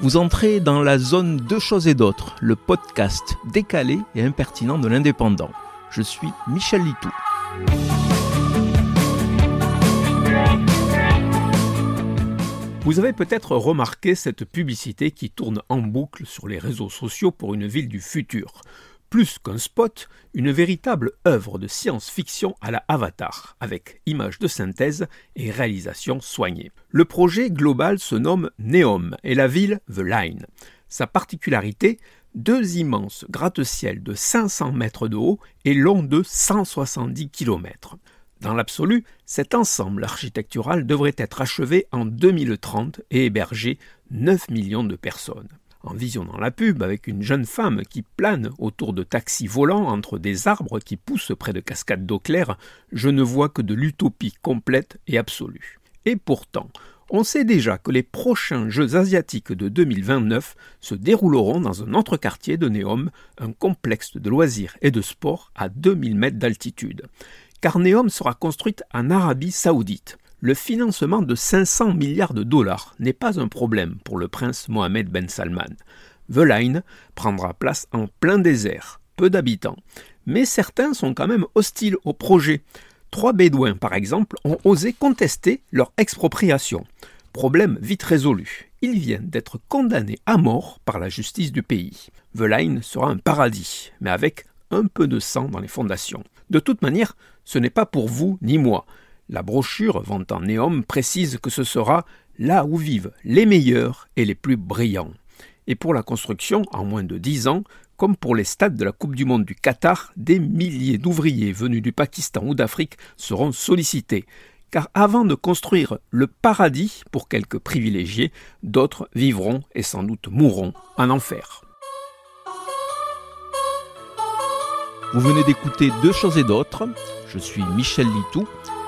Vous entrez dans la zone Deux choses et d'autres, le podcast décalé et impertinent de l'indépendant. Je suis Michel Litou. Vous avez peut-être remarqué cette publicité qui tourne en boucle sur les réseaux sociaux pour une ville du futur plus qu'un spot, une véritable œuvre de science-fiction à la Avatar, avec images de synthèse et réalisation soignée. Le projet global se nomme Neom et la ville The Line. Sa particularité, deux immenses gratte-ciel de 500 mètres de haut et long de 170 km. Dans l'absolu, cet ensemble architectural devrait être achevé en 2030 et héberger 9 millions de personnes en visionnant la pub avec une jeune femme qui plane autour de taxis volants entre des arbres qui poussent près de cascades d'eau claire, je ne vois que de l'utopie complète et absolue. Et pourtant, on sait déjà que les prochains Jeux asiatiques de 2029 se dérouleront dans un autre quartier de Neom, un complexe de loisirs et de sport à 2000 mètres d'altitude. Car Neom sera construite en Arabie saoudite le financement de 500 milliards de dollars n'est pas un problème pour le prince Mohamed Ben Salman. The Line prendra place en plein désert, peu d'habitants, mais certains sont quand même hostiles au projet. Trois Bédouins, par exemple, ont osé contester leur expropriation. Problème vite résolu. Ils viennent d'être condamnés à mort par la justice du pays. The Line sera un paradis, mais avec un peu de sang dans les fondations. De toute manière, ce n'est pas pour vous ni moi. La brochure vantant Néom précise que ce sera là où vivent les meilleurs et les plus brillants. Et pour la construction, en moins de dix ans, comme pour les stades de la Coupe du Monde du Qatar, des milliers d'ouvriers venus du Pakistan ou d'Afrique seront sollicités. Car avant de construire le paradis pour quelques privilégiés, d'autres vivront et sans doute mourront en enfer. Vous venez d'écouter Deux choses et d'autres. Je suis Michel Litou.